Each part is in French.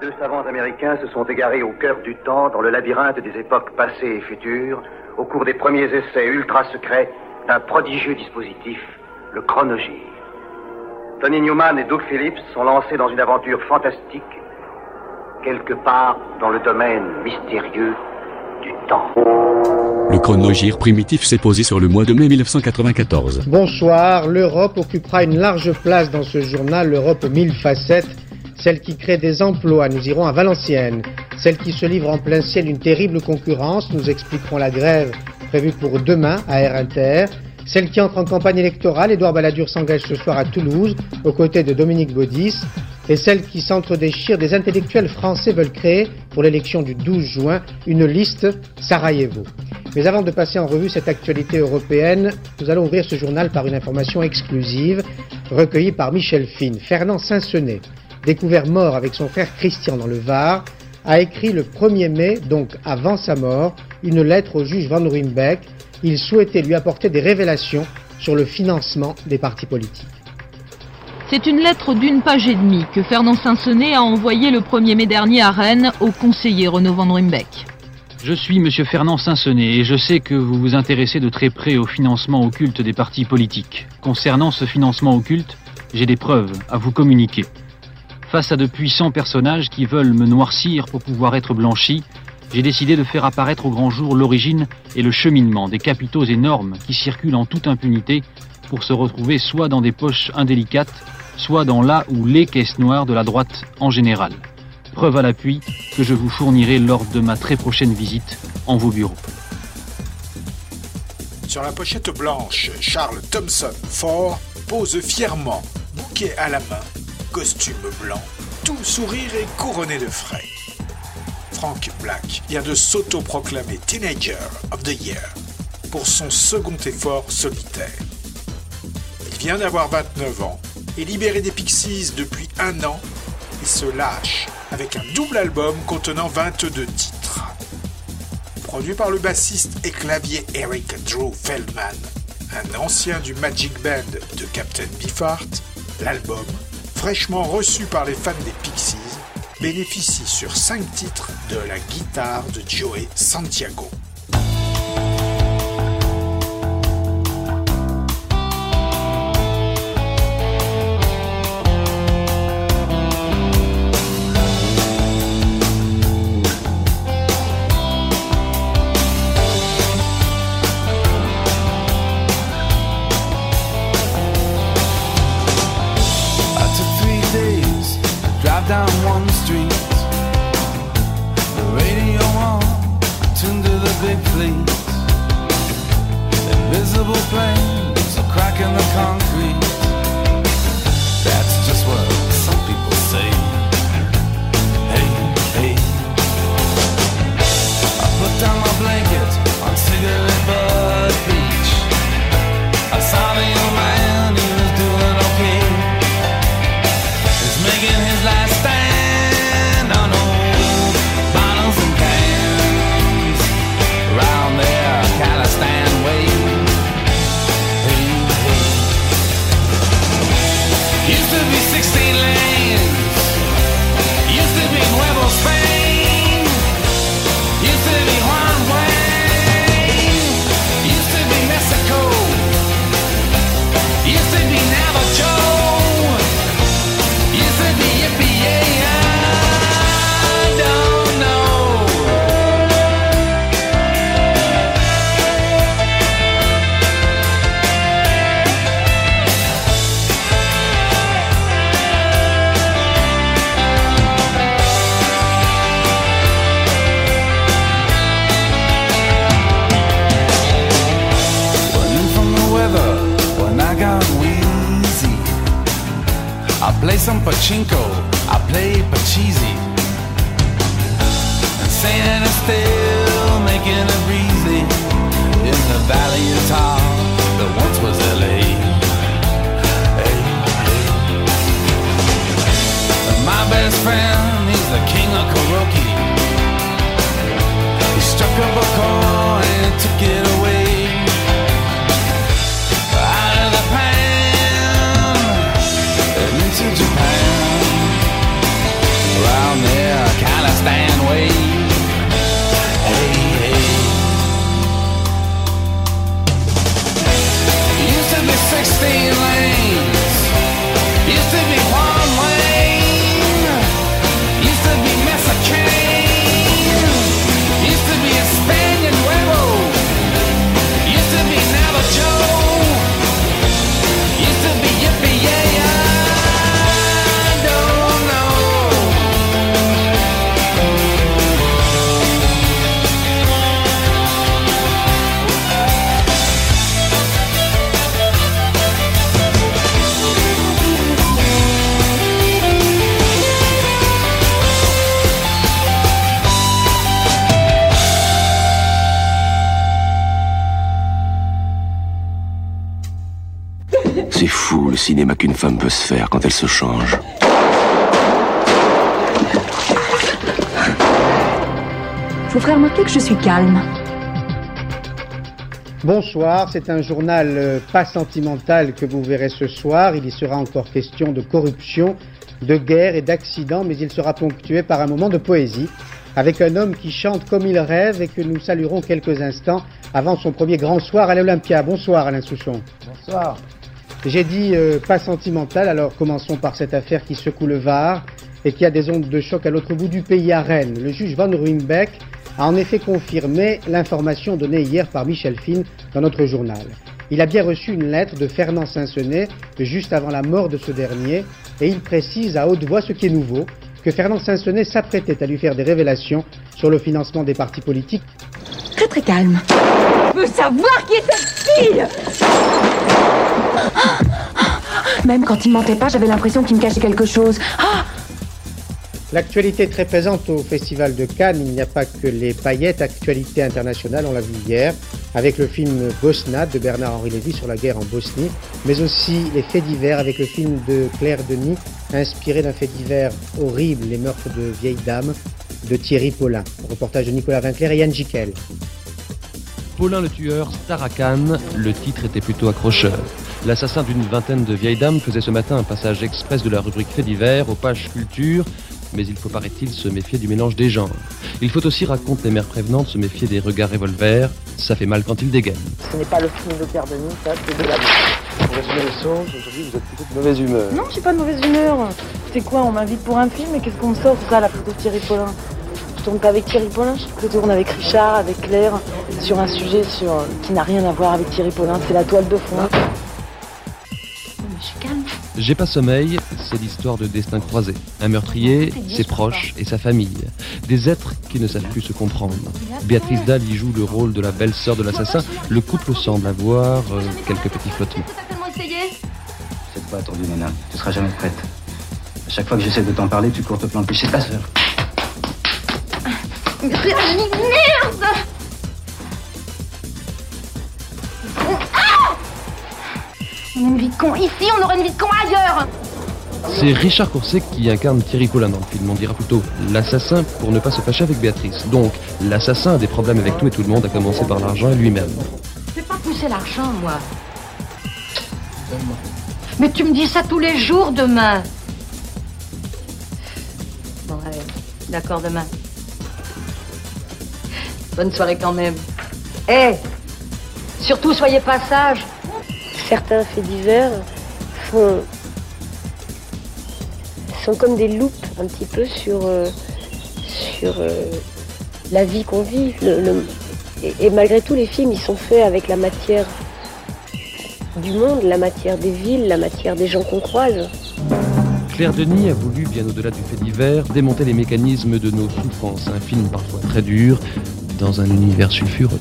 Deux savants américains se sont égarés au cœur du temps, dans le labyrinthe des époques passées et futures, au cours des premiers essais ultra secrets d'un prodigieux dispositif, le chronogire. Tony Newman et Doug Phillips sont lancés dans une aventure fantastique, quelque part dans le domaine mystérieux du temps. Le chronogire primitif s'est posé sur le mois de mai 1994. Bonsoir, l'Europe occupera une large place dans ce journal, l'Europe aux mille facettes, celle qui crée des emplois, nous irons à Valenciennes, celle qui se livre en plein ciel une terrible concurrence, nous expliquerons la grève prévue pour demain à Air Inter, celle qui entre en campagne électorale, Édouard Balladur s'engage ce soir à Toulouse, aux côtés de Dominique Baudis, et celle qui s'entre-déchire des intellectuels français veulent créer, pour l'élection du 12 juin, une liste Sarajevo. Mais avant de passer en revue cette actualité européenne, nous allons ouvrir ce journal par une information exclusive recueillie par Michel Fine. Fernand Sainsenet, découvert mort avec son frère Christian dans le Var, a écrit le 1er mai, donc avant sa mort, une lettre au juge Van Ruymbeck il souhaitait lui apporter des révélations sur le financement des partis politiques. C'est une lettre d'une page et demie que Fernand Sainsenet a envoyée le 1er mai dernier à Rennes au conseiller Renaud Van Rimbeck. Je suis M. Fernand Sainsenet et je sais que vous vous intéressez de très près au financement occulte des partis politiques. Concernant ce financement occulte, j'ai des preuves à vous communiquer. Face à de puissants personnages qui veulent me noircir pour pouvoir être blanchis, j'ai décidé de faire apparaître au grand jour l'origine et le cheminement des capitaux énormes qui circulent en toute impunité pour se retrouver soit dans des poches indélicates, soit dans la ou les caisses noires de la droite en général. Preuve à l'appui que je vous fournirai lors de ma très prochaine visite en vos bureaux. Sur la pochette blanche, Charles Thompson Ford pose fièrement, bouquet à la main, costume blanc, tout sourire et couronné de frais. Frank Black vient de s'auto-proclamer Teenager of the Year pour son second effort solitaire. Il vient d'avoir 29 ans et libéré des Pixies depuis un an, il se lâche avec un double album contenant 22 titres. Produit par le bassiste et clavier Eric Drew Feldman, un ancien du Magic Band de Captain Beefheart, l'album, fraîchement reçu par les fans des Pixies, bénéficie sur 5 titres de la guitare de Joey Santiago. Cinéma qu'une femme peut se faire quand elle se change. Je vous ferai remarquer que je suis calme. Bonsoir, c'est un journal euh, pas sentimental que vous verrez ce soir. Il y sera encore question de corruption, de guerre et d'accidents, mais il sera ponctué par un moment de poésie, avec un homme qui chante comme il rêve et que nous saluerons quelques instants avant son premier grand soir à l'Olympia. Bonsoir Alain Souchon. Bonsoir. J'ai dit euh, pas sentimental, alors commençons par cette affaire qui secoue le Var et qui a des ondes de choc à l'autre bout du pays à Rennes. Le juge Van Ruymbeck a en effet confirmé l'information donnée hier par Michel Fine dans notre journal. Il a bien reçu une lettre de Fernand Sansonnet juste avant la mort de ce dernier et il précise à haute voix ce qui est nouveau, que Fernand Sansonnet s'apprêtait à lui faire des révélations sur le financement des partis politiques. Très très calme. Je veux savoir qui est cette fille Même quand il mentait pas, j'avais l'impression qu'il me cachait quelque chose. Ah L'actualité est très présente au Festival de Cannes. Il n'y a pas que les paillettes. Actualité internationale, on l'a vu hier, avec le film Bosnat de Bernard-Henri Lévy sur la guerre en Bosnie, mais aussi les faits divers avec le film de Claire Denis, inspiré d'un fait divers horrible, les meurtres de vieilles dames, de Thierry Paulin. Reportage de Nicolas Vinclair et Yann Jiquel. Paulin le tueur, star à Cannes, le titre était plutôt accrocheur. L'assassin d'une vingtaine de vieilles dames faisait ce matin un passage express de la rubrique Fait divers aux pages culture, mais il faut, paraît-il, se méfier du mélange des genres. Il faut aussi, raconter les mères prévenantes, se méfier des regards revolver, ça fait mal quand ils dégainent. Ce n'est pas le film de Pierre Denis, ça, c'est de la Pour résumer les choses, aujourd'hui vous êtes plutôt de mauvaise humeur. Non, je suis pas de mauvaise humeur. C'est quoi, on m'invite pour un film et qu'est-ce qu'on me sort ça, la photo de Thierry Paulin? Je tourne pas avec Thierry Paulin, je tourne avec Richard, avec Claire, sur un sujet sur, qui n'a rien à voir avec Thierry Paulin, c'est la toile de fond. Je suis calme. J'ai pas sommeil, c'est l'histoire de destin croisé. Un meurtrier, ses proches et sa famille. Des êtres qui ne savent plus se comprendre. Béatrice Dalle y joue le rôle de la belle-sœur de l'assassin. Le couple semble avoir euh, quelques petits flottements. C'est pas attendu, Nana. Tu seras jamais prête. À chaque fois que j'essaie de t'en parler, tu cours te planter chez ta sœur. Merde une vie de con ici, on aurait une vie de con ailleurs C'est Richard Courset qui incarne Thierry Paulin dans le film. On dira plutôt l'assassin pour ne pas se fâcher avec Béatrice. Donc, l'assassin a des problèmes avec tout et tout le monde, à commencer par l'argent et lui-même. Je vais pas pousser l'argent, moi. Mais tu me dis ça tous les jours demain. Bon, allez. D'accord, demain. Bonne soirée quand même. Eh Surtout, soyez pas sages. Certains faits divers sont comme des loupes un petit peu sur, euh, euh, la vie qu'on vit. Et malgré tout, les films, ils sont faits avec la matière du monde, la matière des villes, la matière des gens qu'on croise. Claire Denis a voulu, bien au-delà du fait divers, démonter les mécanismes de nos souffrances. Un film parfois très dur, dans un univers sulfureux.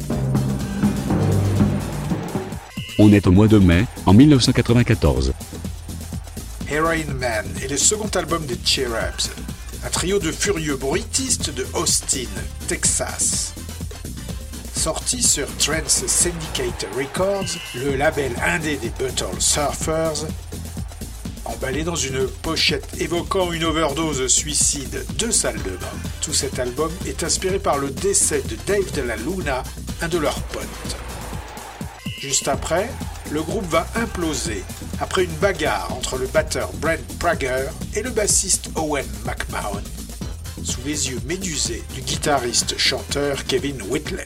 On est au mois de mai, en 1994. Heroin Man est le second album des Cherubs, un trio de furieux bruitistes de Austin, Texas. Sorti sur Trans Syndicate Records, le label indé des Buttle Surfers, emballé dans une pochette évoquant une overdose suicide de salle de bain. Tout cet album est inspiré par le décès de Dave de la Luna, un de leurs potes. Juste après, le groupe va imploser après une bagarre entre le batteur Brent Prager et le bassiste Owen McMahon, sous les yeux médusés du guitariste-chanteur Kevin Whitley.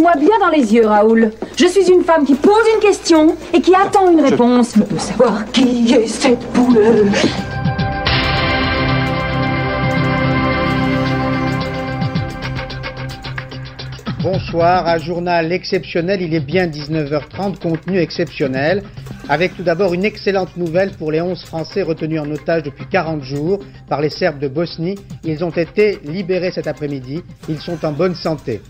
Regardez-moi bien dans les yeux, Raoul. Je suis une femme qui pose une question et qui attend une réponse. Je veux savoir qui est cette poule. Bonsoir, un journal exceptionnel, il est bien 19h30, contenu exceptionnel, avec tout d'abord une excellente nouvelle pour les 11 Français retenus en otage depuis 40 jours par les Serbes de Bosnie. Ils ont été libérés cet après-midi, ils sont en bonne santé.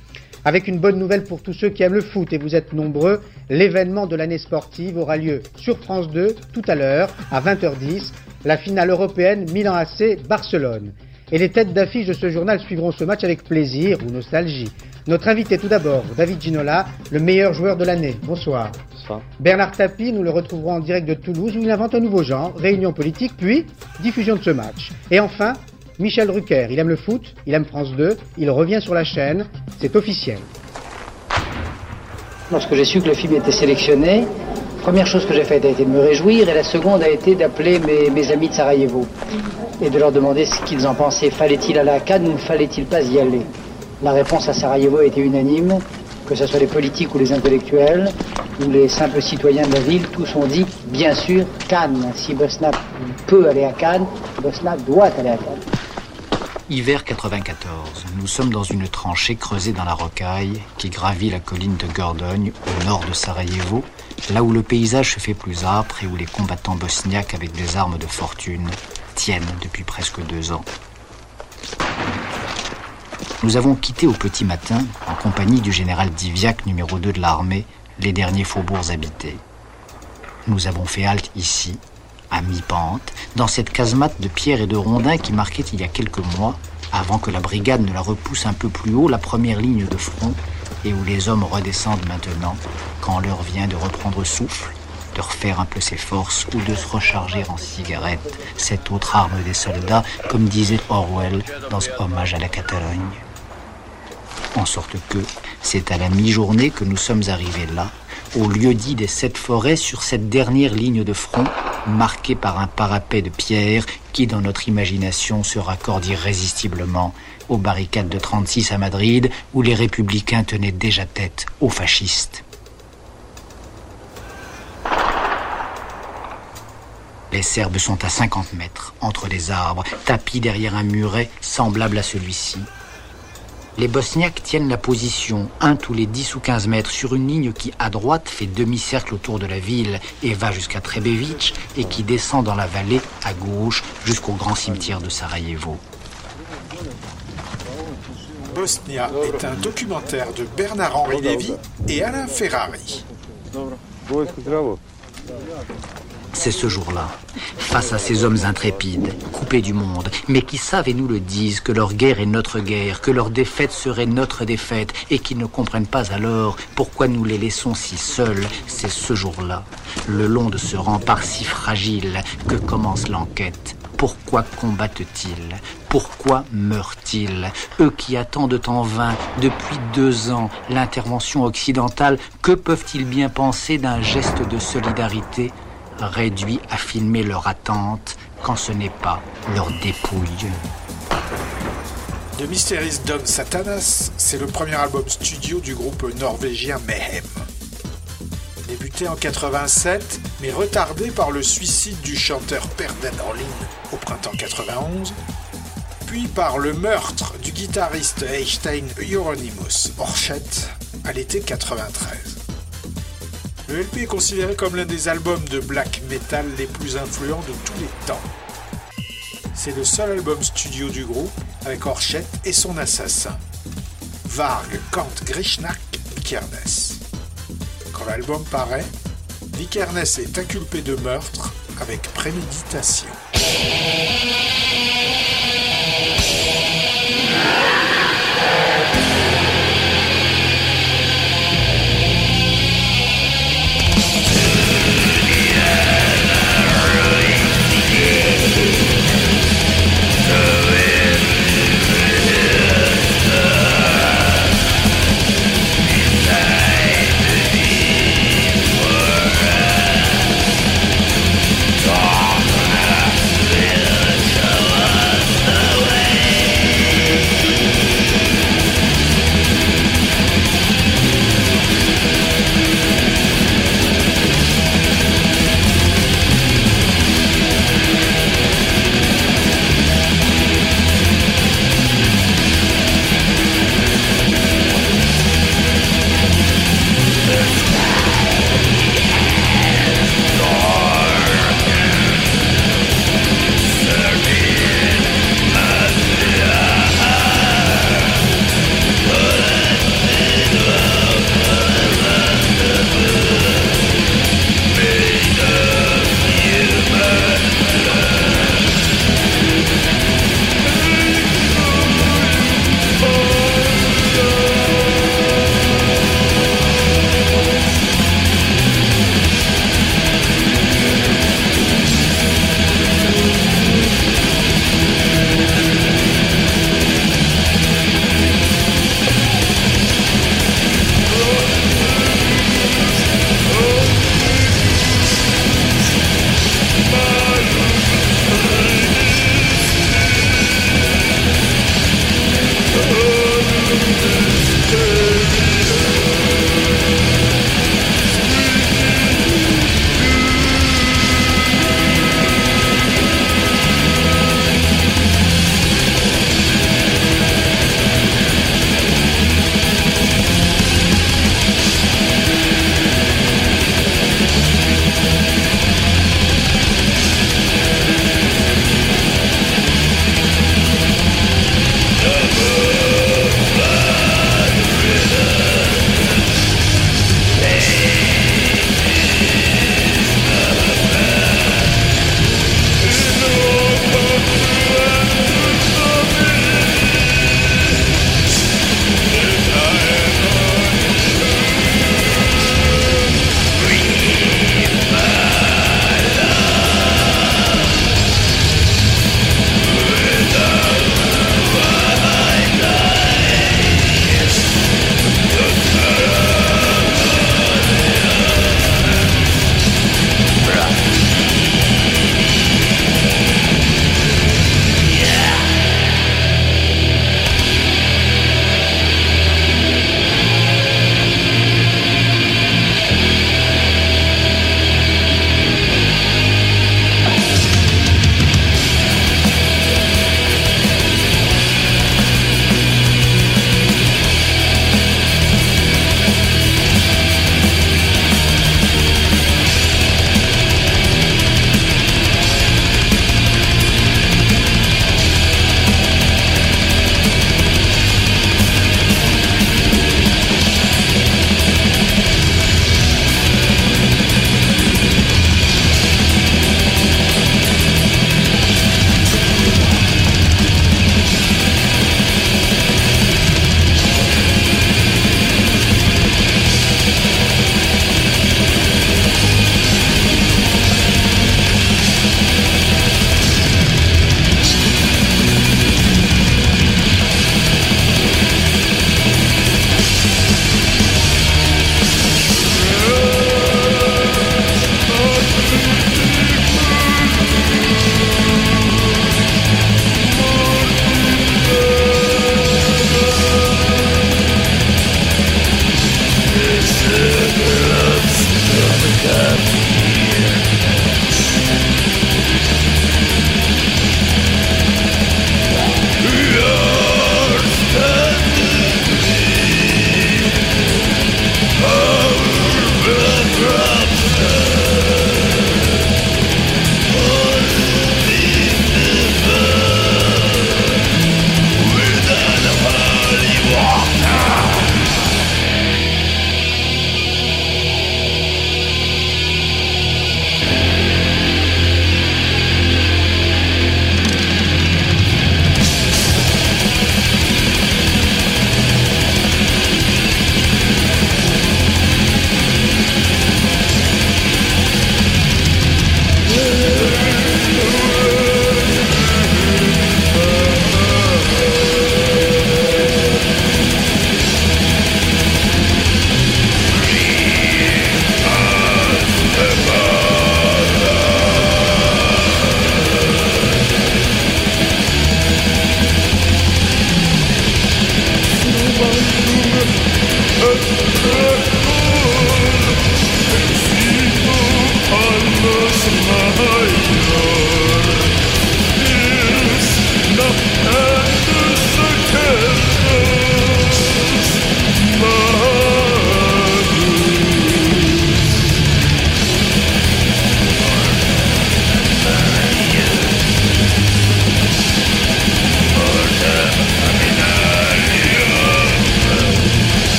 Avec une bonne nouvelle pour tous ceux qui aiment le foot, et vous êtes nombreux, l'événement de l'année sportive aura lieu sur France 2 tout à l'heure, à 20h10, la finale européenne Milan AC Barcelone. Et les têtes d'affiche de ce journal suivront ce match avec plaisir ou nostalgie. Notre invité tout d'abord, David Ginola, le meilleur joueur de l'année. Bonsoir. Bonsoir. Bernard Tapie, nous le retrouverons en direct de Toulouse où il invente un nouveau genre, réunion politique, puis diffusion de ce match. Et enfin, Michel Drucker, il aime le foot, il aime France 2, il revient sur la chaîne, c'est officiel. Lorsque j'ai su que le film était sélectionné, première chose que j'ai faite a été de me réjouir et la seconde a été d'appeler mes, mes amis de Sarajevo et de leur demander ce qu'ils en pensaient. Fallait-il aller à Cannes ou ne fallait-il pas y aller? La réponse à Sarajevo a été unanime, que ce soit les politiques ou les intellectuels ou les simples citoyens de la ville, tous ont dit, bien sûr, Cannes. Si Bosna peut aller à Cannes, Bosna doit aller à Cannes. Hiver 94. Nous sommes dans une tranchée creusée dans la rocaille qui gravit la colline de Gordogne au nord de Sarajevo, là où le paysage se fait plus âpre et où les combattants bosniaques avec des armes de fortune tiennent depuis presque deux ans. Nous avons quitté au petit matin, en compagnie du général Diviac, numéro 2 de l'armée, les derniers faubourgs habités. Nous avons fait halte ici, à mi-pente, dans cette casemate de pierre et de rondins qui marquait il y a quelques mois, avant que la brigade ne la repousse un peu plus haut, la première ligne de front, et où les hommes redescendent maintenant, quand l'heure vient de reprendre souffle, de refaire un peu ses forces ou de se recharger en cigarette, cette autre arme des soldats, comme disait Orwell dans hommage à la Catalogne. En sorte que c'est à la mi-journée que nous sommes arrivés là, au lieu dit des sept forêts, sur cette dernière ligne de front, marquée par un parapet de pierre qui, dans notre imagination, se raccorde irrésistiblement aux barricades de 36 à Madrid, où les républicains tenaient déjà tête aux fascistes. Les Serbes sont à 50 mètres, entre les arbres, tapis derrière un muret semblable à celui-ci. Les Bosniaques tiennent la position, un tous les 10 ou 15 mètres, sur une ligne qui, à droite, fait demi-cercle autour de la ville et va jusqu'à Trebevic, et qui descend dans la vallée, à gauche, jusqu'au grand cimetière de Sarajevo. Bosnia est un documentaire de Bernard-Henri Lévy et Alain Ferrari. C'est ce jour-là, face à ces hommes intrépides, coupés du monde, mais qui savent et nous le disent que leur guerre est notre guerre, que leur défaite serait notre défaite, et qui ne comprennent pas alors pourquoi nous les laissons si seuls, c'est ce jour-là, le long de ce rempart si fragile, que commence l'enquête. Pourquoi combattent-ils? Pourquoi meurent-ils? Eux qui attendent en vain, depuis deux ans, l'intervention occidentale, que peuvent-ils bien penser d'un geste de solidarité? Réduit à filmer leur attente quand ce n'est pas leur dépouille. The Mysterious Dom Satanas, c'est le premier album studio du groupe norvégien Mayhem. Débuté en 87, mais retardé par le suicide du chanteur Per Orlin au printemps 91, puis par le meurtre du guitariste Einstein Hieronymus Orchet à l'été 93. Le LP est considéré comme l'un des albums de black metal les plus influents de tous les temps. C'est le seul album studio du groupe avec Orchet et son assassin, Varg Kant Grishnak Vikernes. Quand l'album paraît, Vikernes est inculpé de meurtre avec préméditation.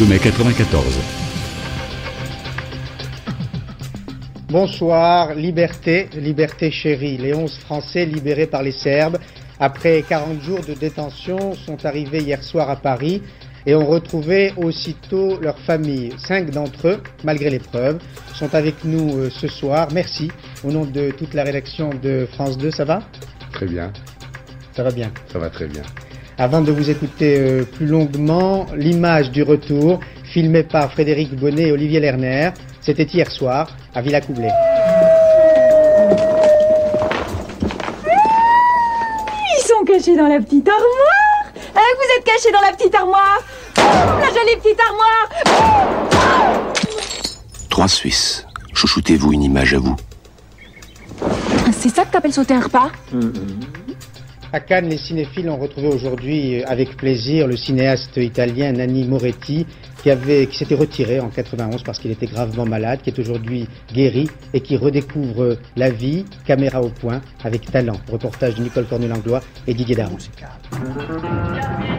C'est le mois de mai 94. Bonsoir, liberté, liberté chérie. Les 11 Français libérés par les Serbes, après 40 jours de détention, sont arrivés hier soir à Paris et ont retrouvé aussitôt leur famille. Cinq d'entre eux, malgré l'épreuve, sont avec nous euh, ce soir. Merci. Au nom de toute la rédaction de France 2, ça va? Très bien. Ça va bien. Ça va très bien. Avant de vous écouter euh, plus longuement, l'image du retour, filmée par Frédéric Bonnet et Olivier Lerner, c'était hier soir à Villacoublay. Ils sont cachés dans la petite armoire Hein, vous êtes cachés dans la petite armoire La jolie petite armoire Trois Suisses. Chouchoutez-vous une image à vous. C'est ça que t'appelles sauter un repas? À Cannes, les cinéphiles ont retrouvé aujourd'hui euh, avec plaisir le cinéaste italien Nanni Moretti qui, avait, qui s'était retiré en 91 parce qu'il était gravement malade, qui est aujourd'hui guéri et qui redécouvre la vie, caméra au point, avec talent. Reportage de Nicole Cornelanglois et Didier Daron.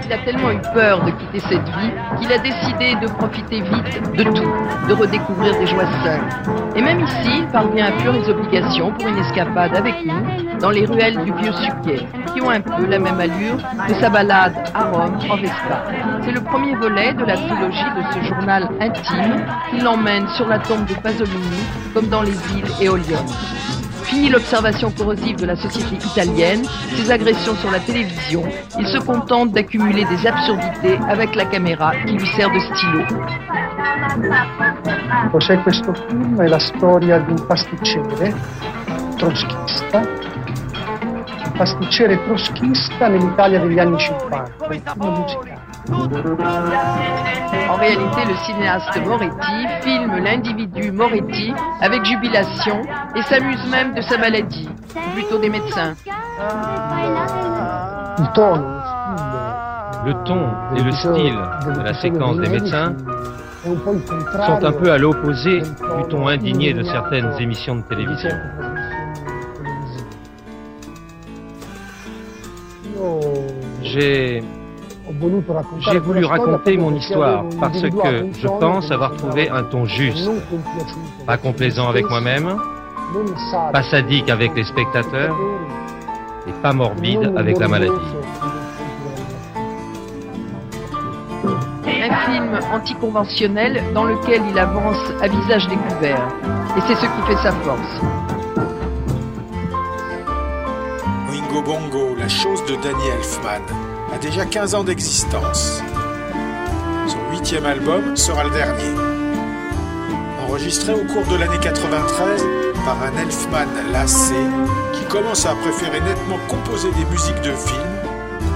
Il a tellement eu peur de quitter cette vie qu'il a décidé de profiter vite de tout, de redécouvrir des joies simples. Et même ici, il parvient à fuir les obligations pour une escapade avec nous dans les ruelles du vieux Suquet, qui ont un peu la même allure que sa balade à Rome en Vespa. C'est le premier volet de la trilogie de ce journal intime qui l'emmène sur la tombe de Pasolini comme dans les îles éoliennes. Fini l'observation corrosive de la société italienne, ses agressions sur la télévision, il se contente d'accumuler des absurdités avec la caméra qui lui sert de stylo. Cos'è questo film? È la storia di un pasticcere trotskista, un pasticcere trotskista nell'Italia degli anni 50, un film musicale. En réalité, le cinéaste Moretti filme l'individu Moretti avec jubilation et s'amuse même de sa maladie, ou plutôt des médecins. Le ton et le style de la séquence des médecins sont un peu à l'opposé du ton indigné de certaines émissions de télévision. Io J'ai j'ai voulu raconter mon histoire parce que je pense avoir trouvé un ton juste, pas complaisant avec moi-même, pas sadique avec les spectateurs et pas morbide avec la maladie. Un film anticonventionnel dans lequel il avance à visage découvert. Et c'est ce qui fait sa force. Oingo Bongo, la chose de Danny Elfman, a déjà 15 ans d'existence. Son huitième album sera le dernier. Enregistré au cours de l'année 93 par un Elfman lassé qui commence à préférer nettement composer des musiques de films,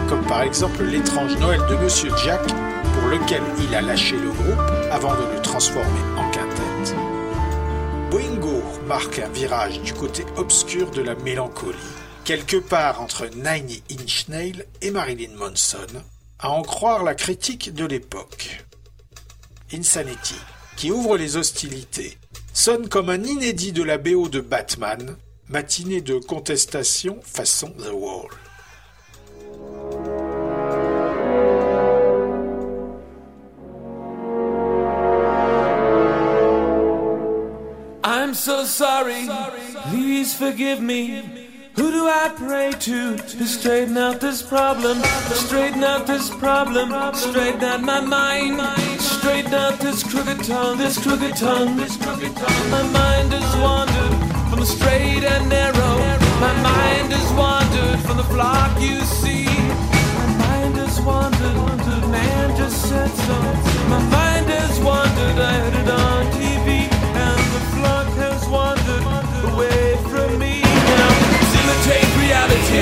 comme par exemple L'étrange Noël de Monsieur Jack, pour lequel il a lâché le groupe avant de le transformer en quintette. Boingo marque un virage du côté obscur de la mélancolie, quelque part entre Nine Inch Nails et Marilyn Manson, à en croire la critique de l'époque. Insanity, qui ouvre les hostilités, sonne comme un inédit de la BO de Batman, matinée de contestation façon The Wall. I'm so sorry. Please forgive me. Who do I pray to to straighten out this problem? Straighten out this problem. Straighten out my mind. Straighten out this crooked tongue. This crooked tongue. This crooked tongue. My mind has wandered from the straight and narrow. My mind has wandered from the flock you see. My mind has wandered. The man just said so. My mind has wandered. I heard it on TV. And the flock has wandered away from me. Reality.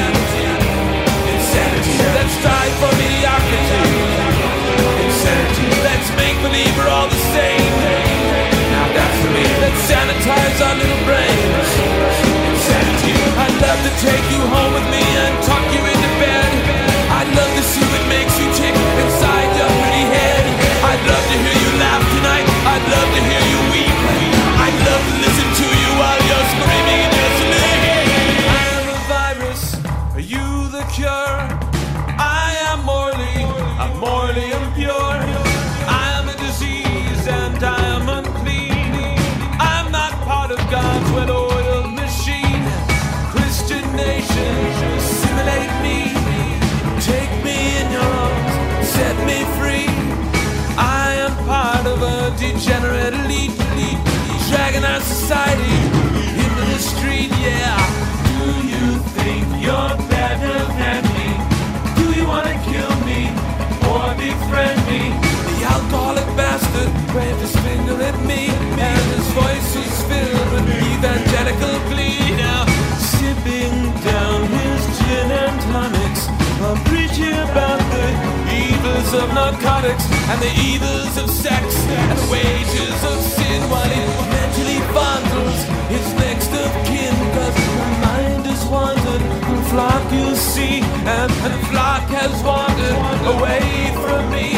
Insanity. Let's strive for mediocrity. Insanity. Let's make all the same. Now that's. Let's sanitize our little brains. Insanity. I'd love to take you home with me and tuck you society into the street, yeah. Do you think you're better than me? Do you wanna kill me or befriend me? The alcoholic bastard waved his finger at me, and his voice was filled with evangelical glee. Now, sipping down his gin and tonics, I'm preaching about the evils of narcotics and the evils of sex and the wages of sin while he mentally fondles his next of kin. Cause my mind is wandered from flock you see, and, the flock has wandered away from me.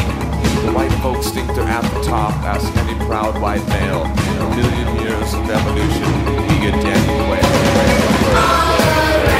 The white folks think they're at the top, ask any proud white male. A million years of evolution, we get I'd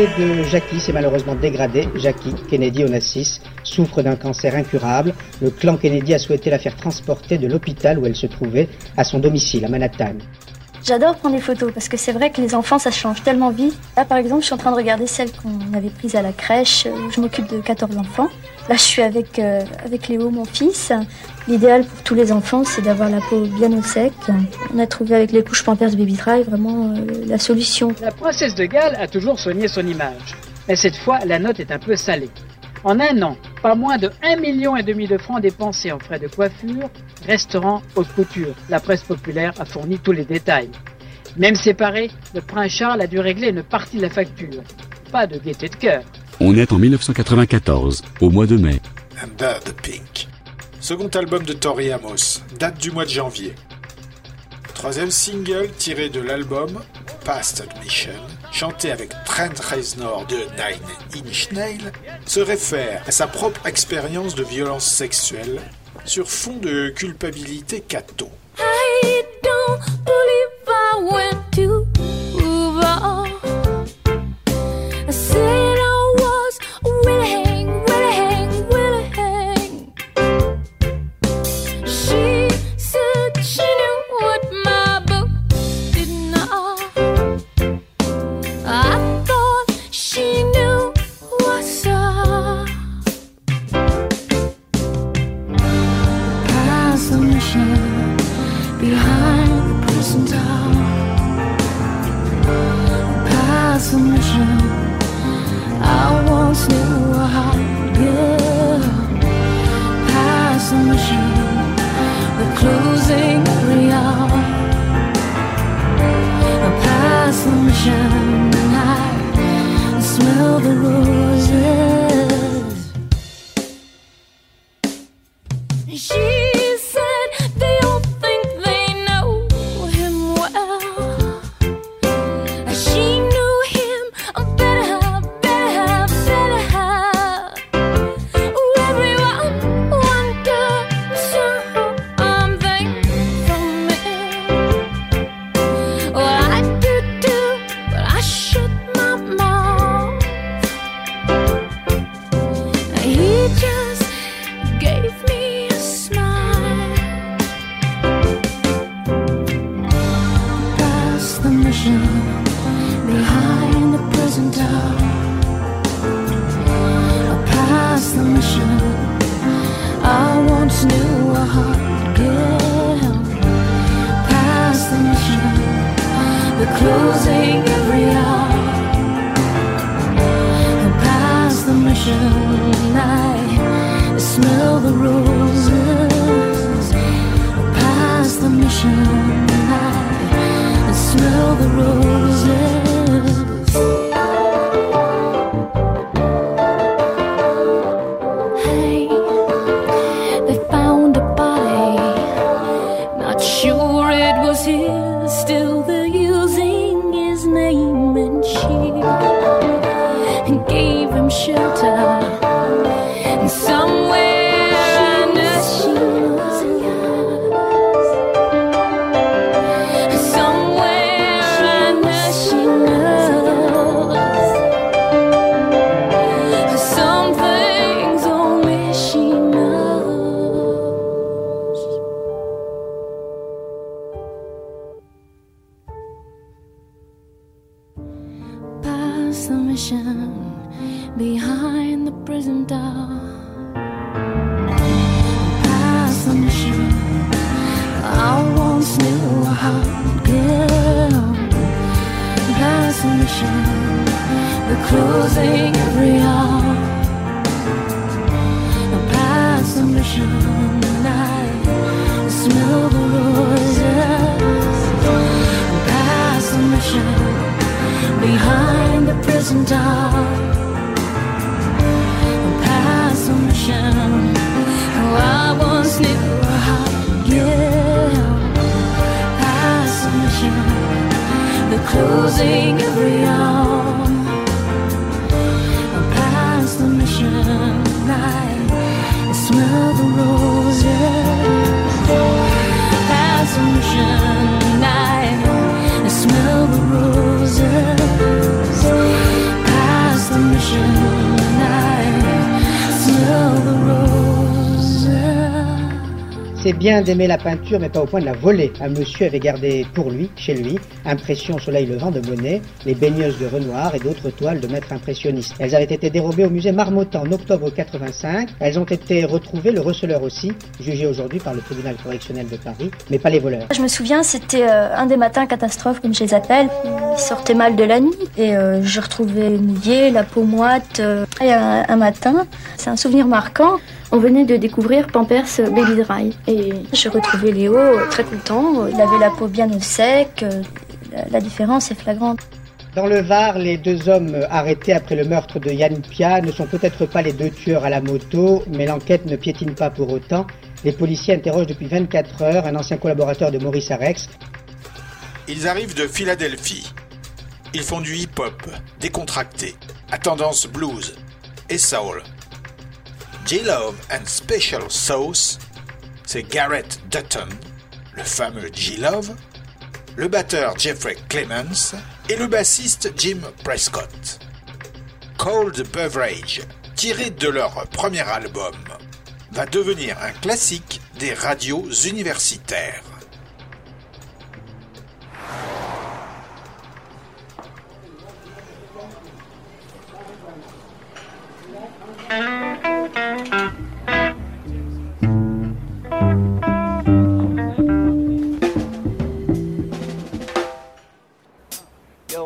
santé de Jackie s'est malheureusement dégradée. Jackie Kennedy Onassis souffre d'un cancer incurable. Le clan Kennedy a souhaité la faire transporter de l'hôpital où elle se trouvait à son domicile à Manhattan. J'adore prendre des photos parce que c'est vrai que les enfants ça change tellement vite. Là par exemple, je suis en train de regarder celle qu'on avait prise à la crèche où je m'occupe de 14 enfants. Là, je suis avec euh, avec Léo, mon fils. L'idéal pour tous les enfants, c'est d'avoir la peau bien au sec. On a trouvé avec les couches Pampers Baby Dry vraiment euh, la solution. La princesse de Galles a toujours soigné son image. Mais cette fois, la note est un peu salée. En un an, pas moins de 1,5 million et demi de francs dépensés en frais de coiffure, restaurant, haute couture. La presse populaire a fourni tous les détails. Même séparé, le prince Charles a dû régler une partie de la facture. Pas de gaieté de cœur. On est en 1994, au mois de mai. Under the Pink. Second album de Tori Amos, date du mois de janvier. Troisième single tiré de l'album Past Admission, chanté avec Trent Reznor de Nine Inch Nails, se réfère à sa propre expérience de violence sexuelle sur fond de culpabilité catho. Closing every hour. Past the mission, I smell the roses. Past the mission, behind the prison door. Past the mission, oh, I once knew a hot girl. Past the mission, the closing every hour. Past C'est bien d'aimer la peinture, mais pas au point de la voler. Un monsieur avait gardé pour lui, chez lui, Impression soleil levant de Monet, Les baigneuses de Renoir et d'autres toiles de maîtres impressionnistes. Elles avaient été dérobées au musée Marmottan en octobre 85. Elles ont été retrouvées, le receleur aussi, jugé aujourd'hui par le tribunal correctionnel de Paris, mais pas les voleurs. Je me souviens, c'était euh, un des matins catastrophes, comme je les appelle. Ils sortaient mal de la nuit et euh, je retrouvais mouillé, la peau moite. euh, et un matin, c'est un souvenir marquant. On venait de découvrir Pampers Baby Dry et je retrouvais Léo euh, très content. Il avait la peau bien au sec. euh, la- la différence est flagrante. Dans le Var, les deux hommes arrêtés après le meurtre de Yann Pia ne sont peut-être pas les deux tueurs à la moto, mais l'enquête ne piétine pas pour autant. Les policiers interrogent depuis 24 heures un ancien collaborateur de Maurice Arex. Ils arrivent de Philadelphie. Ils font du hip-hop, décontracté, à tendance blues et soul. J-Love and Special Sauce, c'est Garrett Dutton, le fameux J-Love, le batteur Jeffrey Clemens et le bassiste Jim Prescott. Cold Beverage, tiré de leur premier album, va devenir un classique des radios universitaires. Yo,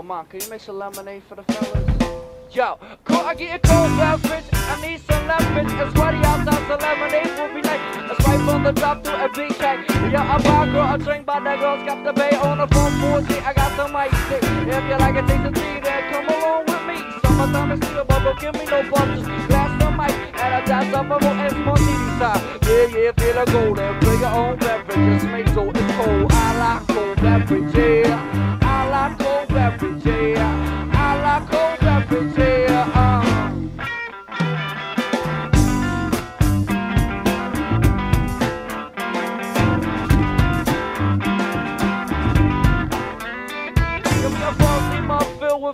man, can you make some lemonade for the fellas? Yo, cool, I get a cold beverage. I need some leverage. And sweaty outside, so lemonade will be nice. A swipe on the top to a big check. Yo, I buy a girl a drink, but that girl's got the bay on the phone for I got some ice. If you like a taste of tea, then come along with me. Summertime is still, don't give me no. Just glass some and a dash of a and time. Yeah, Yeah, feel a golden, bring your own beverage. Just make so it's cold. I like cold beverage, yeah. I like cold beverage, yeah.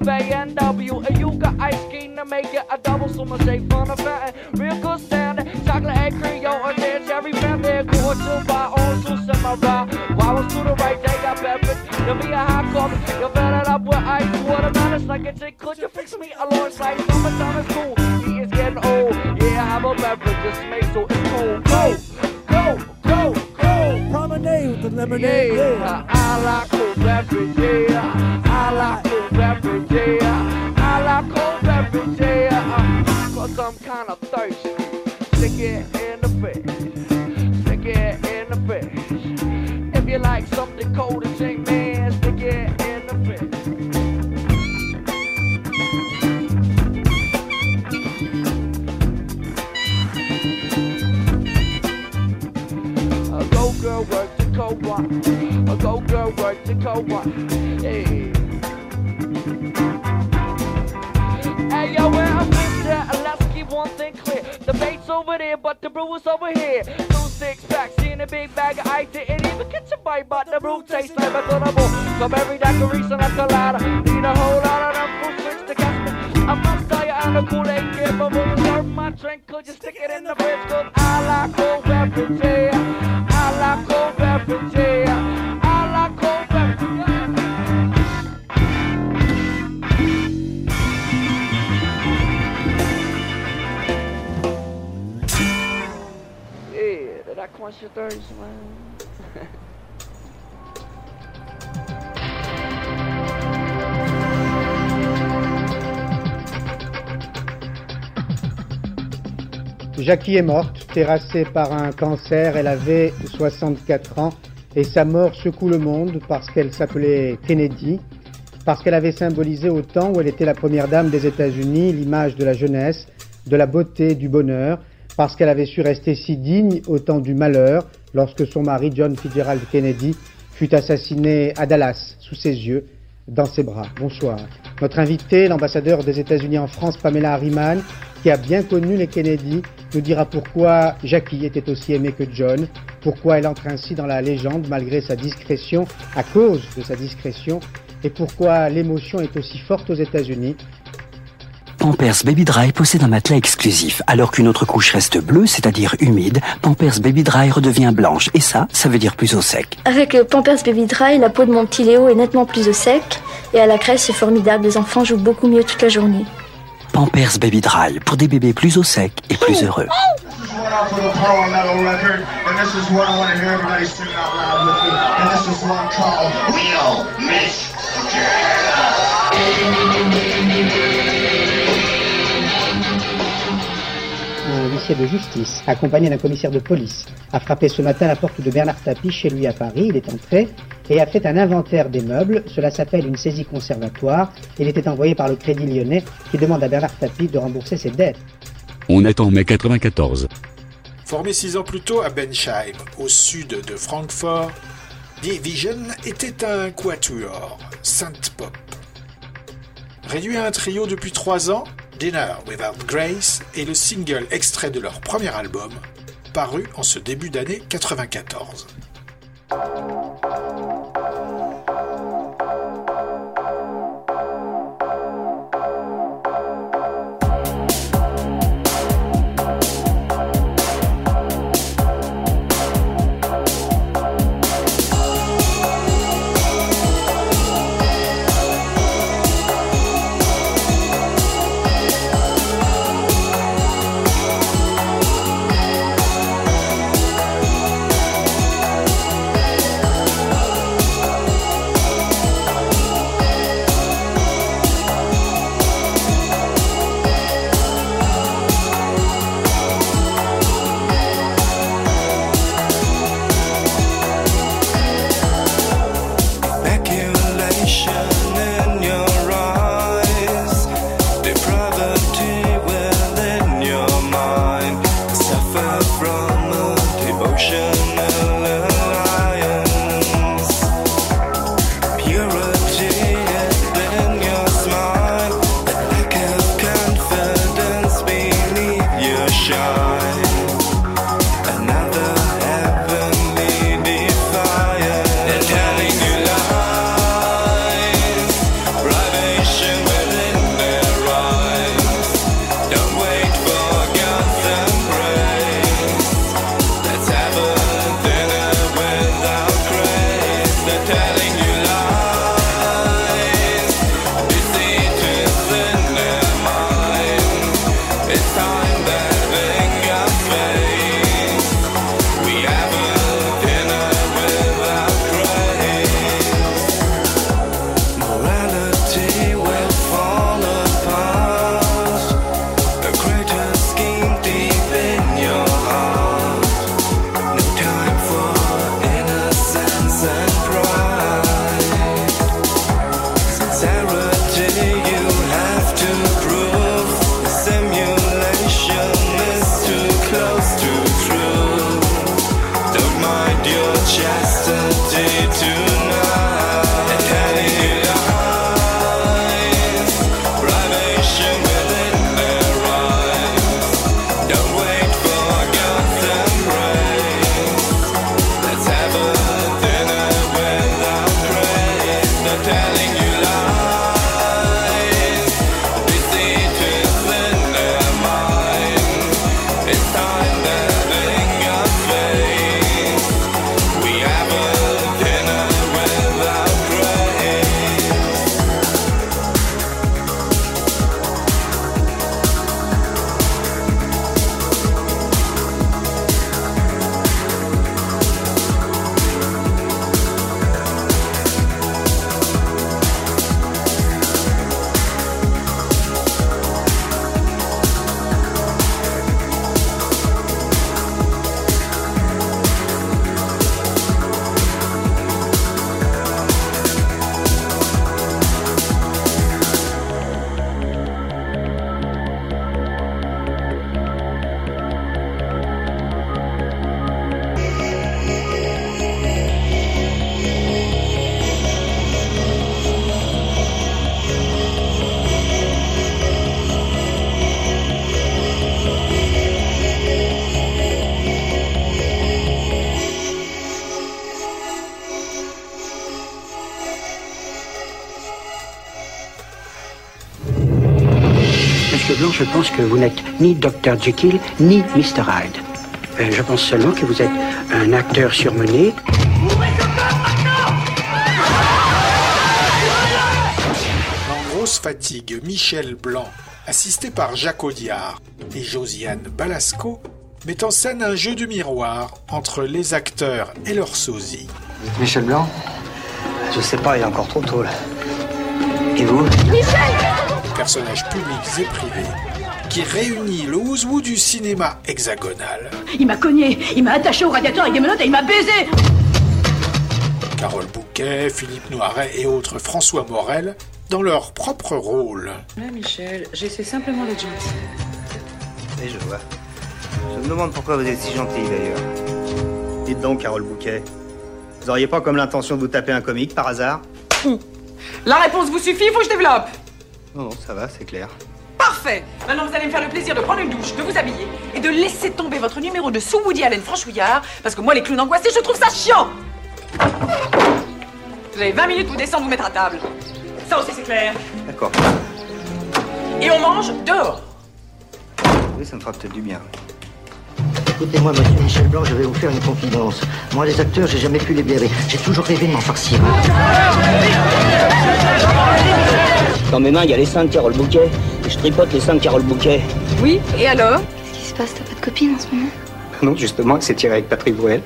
With A&W And you got ice cream to make it a double So much shake fun of that Real good standing Chocolate egg creole and then cherry pepper Go to buy also samurai Flowers to the right, they got peppers Give me a hot coffee You fill it up with ice Watermelon like a chick. Could you fix me a large slice Summertime is cool. He is getting old. Yeah, I have a beverage Just make so it's cold Go, go, go, go. Promenade with the lemonade. yeah, I like cold beverage, yeah. I like cold Cause I'm kinda thirsty. Stick it in the fish. Stick it in the fish. If you like something cold and drink, man, stick it in the fish. A go girl work the co-op. A go girl work the co-op. Hey over there, but the brew is over here. Two six packs in a big bag of ice. Didn't even catch a bite, but the brew tastes like a bowl. So every decoration a colada. Need a whole lot of them fruit drinks to catch me. I must tell you, I'm a Kool-Aid kid, but when you serve my drink, could you stick it in the fridge? Cause I like cold beverage, Jackie est morte, terrassée par un cancer. Elle avait 64 ans et sa mort secoue le monde parce qu'elle s'appelait Kennedy, parce qu'elle avait symbolisé au temps où elle était la première dame des États-Unis l'image de la jeunesse, de la beauté, du bonheur, parce qu'elle avait su rester si digne au temps du malheur lorsque son mari John Fitzgerald Kennedy fut assassiné à Dallas sous ses yeux, dans ses bras. Bonsoir. Notre invité, l'ambassadeur des États-Unis en France, Pamela Harriman, qui a bien connu les Kennedy, nous dira pourquoi Jackie était aussi aimée que John, pourquoi elle entre ainsi dans la légende malgré sa discrétion, à cause de sa discrétion, et pourquoi l'émotion est aussi forte aux États-Unis. Pampers Baby Dry possède un matelas exclusif. Alors qu'une autre couche reste bleue, c'est-à-dire humide, Pampers Baby Dry redevient blanche. Et ça, ça veut dire plus au sec. Avec le Pampers Baby Dry, la peau de mon petit Léo est nettement plus au sec. Et à la crèche, c'est formidable. Les enfants jouent beaucoup mieux toute la journée. Pampers Baby Dry, pour des bébés plus au sec et plus heureux. Un huissier de justice, accompagné d'un commissaire de police, a frappé ce matin la porte de Bernard Tapie chez lui à Paris. Il est entré et a fait un inventaire des meubles. Cela s'appelle une saisie conservatoire. Il était envoyé par le Crédit Lyonnais qui demande à Bernard Tapie de rembourser ses dettes. On est en mai 94. Formé six ans plus tôt à Bensheim, au sud de Francfort, Division était un quatuor, synth pop. Réduit à un trio depuis trois ans, Dinner Without Grace est le single extrait de leur premier album, paru en ce début d'année 94. Pense que vous n'êtes ni Dr. Jekyll ni Mr. Hyde. Euh, je pense seulement que vous êtes un acteur surmené. En grosse fatigue, Michel Blanc, assisté par Jacques Audiard et Josiane Balasco, met en scène un jeu de miroir entre les acteurs et leur sosie. Michel Blanc? Je sais pas, il est encore trop tôt là. Et vous? Personnages publics et privés qui réunit le ouzou du cinéma hexagonal. Il m'a cogné, il m'a attaché au radiateur avec des menottes et il m'a baisé Carole Bouquet, Philippe Noiret et autres François Morel dans leur propre rôle. Ouais, Michel, j'essaie simplement d'être gentil. Et je vois. Je me demande pourquoi vous êtes si gentil d'ailleurs. Dites donc, Carole Bouquet. Vous auriez pas comme l'intention de vous taper un comique par hasard? La réponse vous suffit, faut que je développe Non, non, ça va, c'est clair. Parfait Maintenant, vous allez me faire le plaisir de prendre une douche, de vous habiller et de laisser tomber votre numéro de sous Woody Allen franchouillard, parce que moi, les clowns angoissés, je trouve ça chiant Vous avez 20 minutes pour descendre vous mettre à table. Ça aussi, c'est clair. D'accord. Et on mange dehors. Oui, ça me fera peut-être du bien. Écoutez-moi, monsieur Michel Blanc, je vais vous faire une confidence. Moi, les acteurs, j'ai jamais pu les blairer. J'ai toujours rêvé de m'en farcir. Dans mes mains, il y a les seins de Carole Bouquet. Je tripote les seins de Carole Bouquet. Oui, et alors? Qu'est-ce qui se passe? T'as pas de copine en ce moment? Non, justement, c'est tiré avec Patrick Bruel.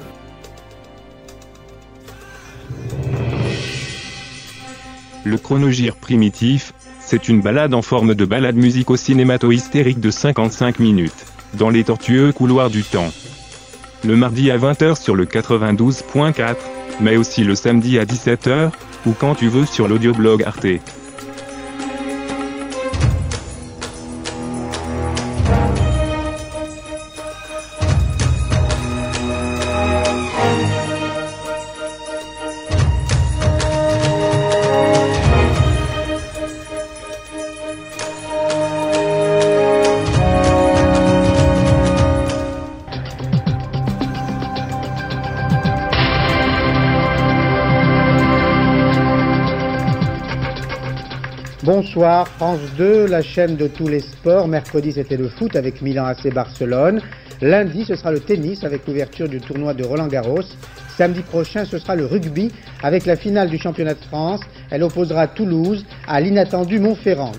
Le chronogire primitif, c'est une balade en forme de balade musico-cinémato-hystérique de 55 minutes, dans les tortueux couloirs du temps. Le mardi à 20h sur le 92.4, mais aussi le samedi à 17h, ou quand tu veux sur l'audioblog Arte. France 2, la chaîne de tous les sports. Mercredi, c'était le foot avec Milan AC Barcelone. Lundi, ce sera le tennis avec l'ouverture du tournoi de Roland Garros. Samedi prochain, ce sera le rugby avec la finale du championnat de France. Elle opposera Toulouse à l'inattendu Montferrand.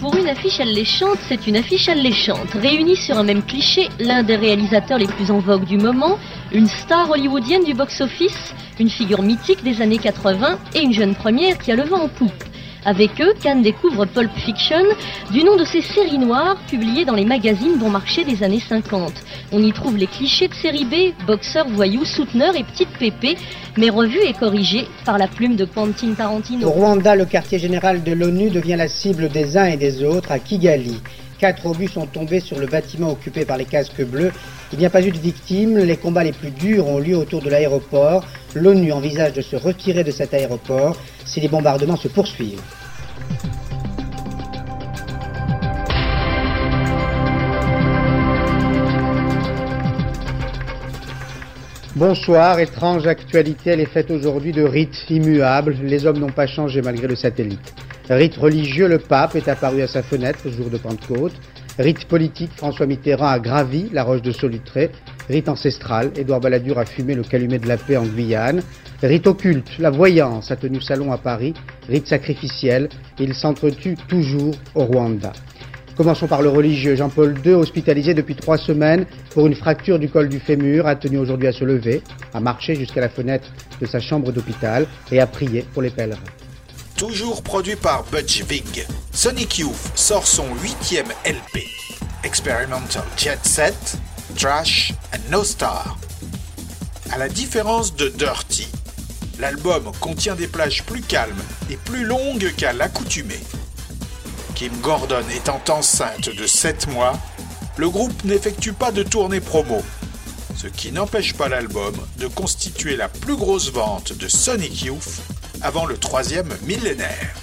Pour une affiche alléchante, c'est une affiche alléchante. Réunis sur un même cliché, l'un des réalisateurs les plus en vogue du moment, une star hollywoodienne du box-office, une figure mythique des années 80 et une jeune première qui a le vent en poupe. Avec eux, Cannes découvre Pulp Fiction, du nom de ces séries noires publiées dans les magazines bon marché des années 50. On y trouve les clichés de série B, boxeurs, voyous, souteneurs et petites pépées, mais revus et corrigés par la plume de Quentin Au Tarantino. Rwanda, le quartier général de l'ONU devient la cible des uns et des autres à Kigali. Quatre obus sont tombés sur le bâtiment occupé par les casques bleus. Il n'y a pas eu de victimes. Les combats les plus durs ont lieu autour de l'aéroport. L'ONU envisage de se retirer de cet aéroport si les bombardements se poursuivent. Bonsoir, étrange actualité, elle est faite aujourd'hui de rites immuables. Les hommes n'ont pas changé malgré le satellite. Rite religieux, le pape est apparu à sa fenêtre jour de Pentecôte. Rite politique, François Mitterrand a gravi la roche de Solutré. Rite ancestral, Édouard Balladur a fumé le calumet de la paix en Guyane. Rite occulte, la voyance a tenu salon à Paris. Rite sacrificiel, il s'entretue toujours au Rwanda. Commençons par le religieux. Jean-Paul II, hospitalisé depuis trois semaines pour une fracture du col du fémur, a tenu aujourd'hui à se lever, à marcher jusqu'à la fenêtre de sa chambre d'hôpital et à prier pour les pèlerins. Toujours produit par Butch Vig, Sonic Youth sort son huitième LP, Experimental Jet Set, Trash and No Star. À la différence de Dirty, l'album contient des plages plus calmes et plus longues qu'à l'accoutumée. Kim Gordon étant enceinte de 7 mois, le groupe n'effectue pas de tournée promo, ce qui n'empêche pas l'album de constituer la plus grosse vente de Sonic Youth avant le troisième millénaire.